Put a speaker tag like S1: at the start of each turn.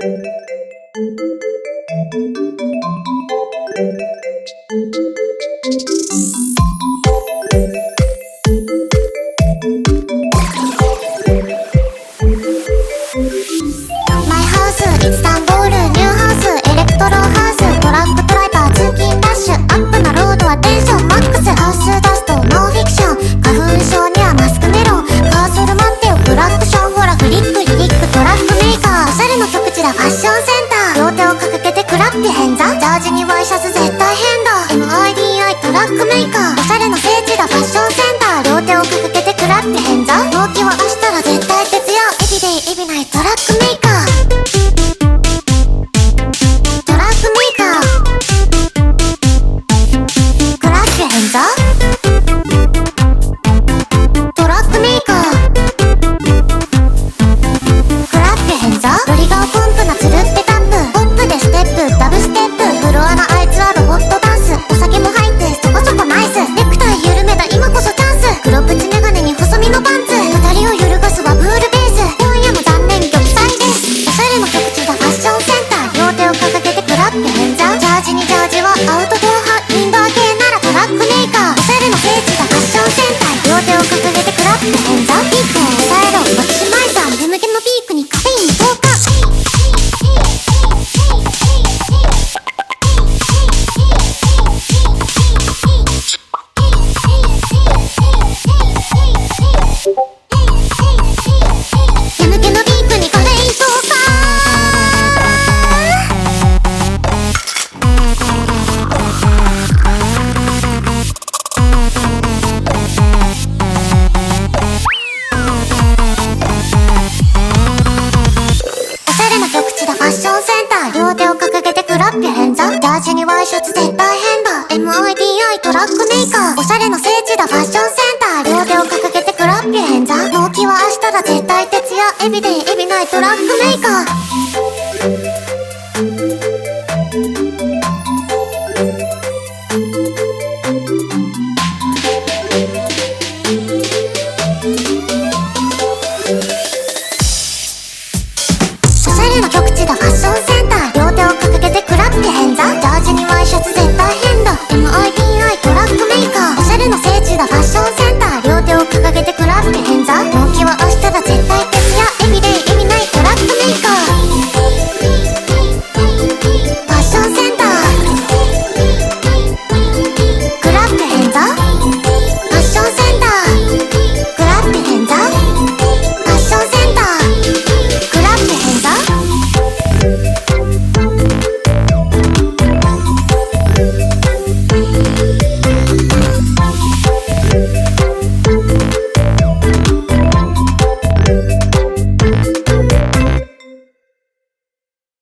S1: Thank you. ッションセンター両手を掲げてクラッピ変座。ジャージにワイシャツ絶対変だ。MIDI トラックメーカー。おしゃれの聖地だファッションセンター両手を掲げてクラッピ変座。動機は明日ら絶対徹夜。エビデイエビナイト絶対変だ MIDI トラックメーカーおしゃれの聖地だファッションセンター両手を掲げてクラッピー変だ納期は明日だ絶対徹夜。エビデイエビないトラックメーカー。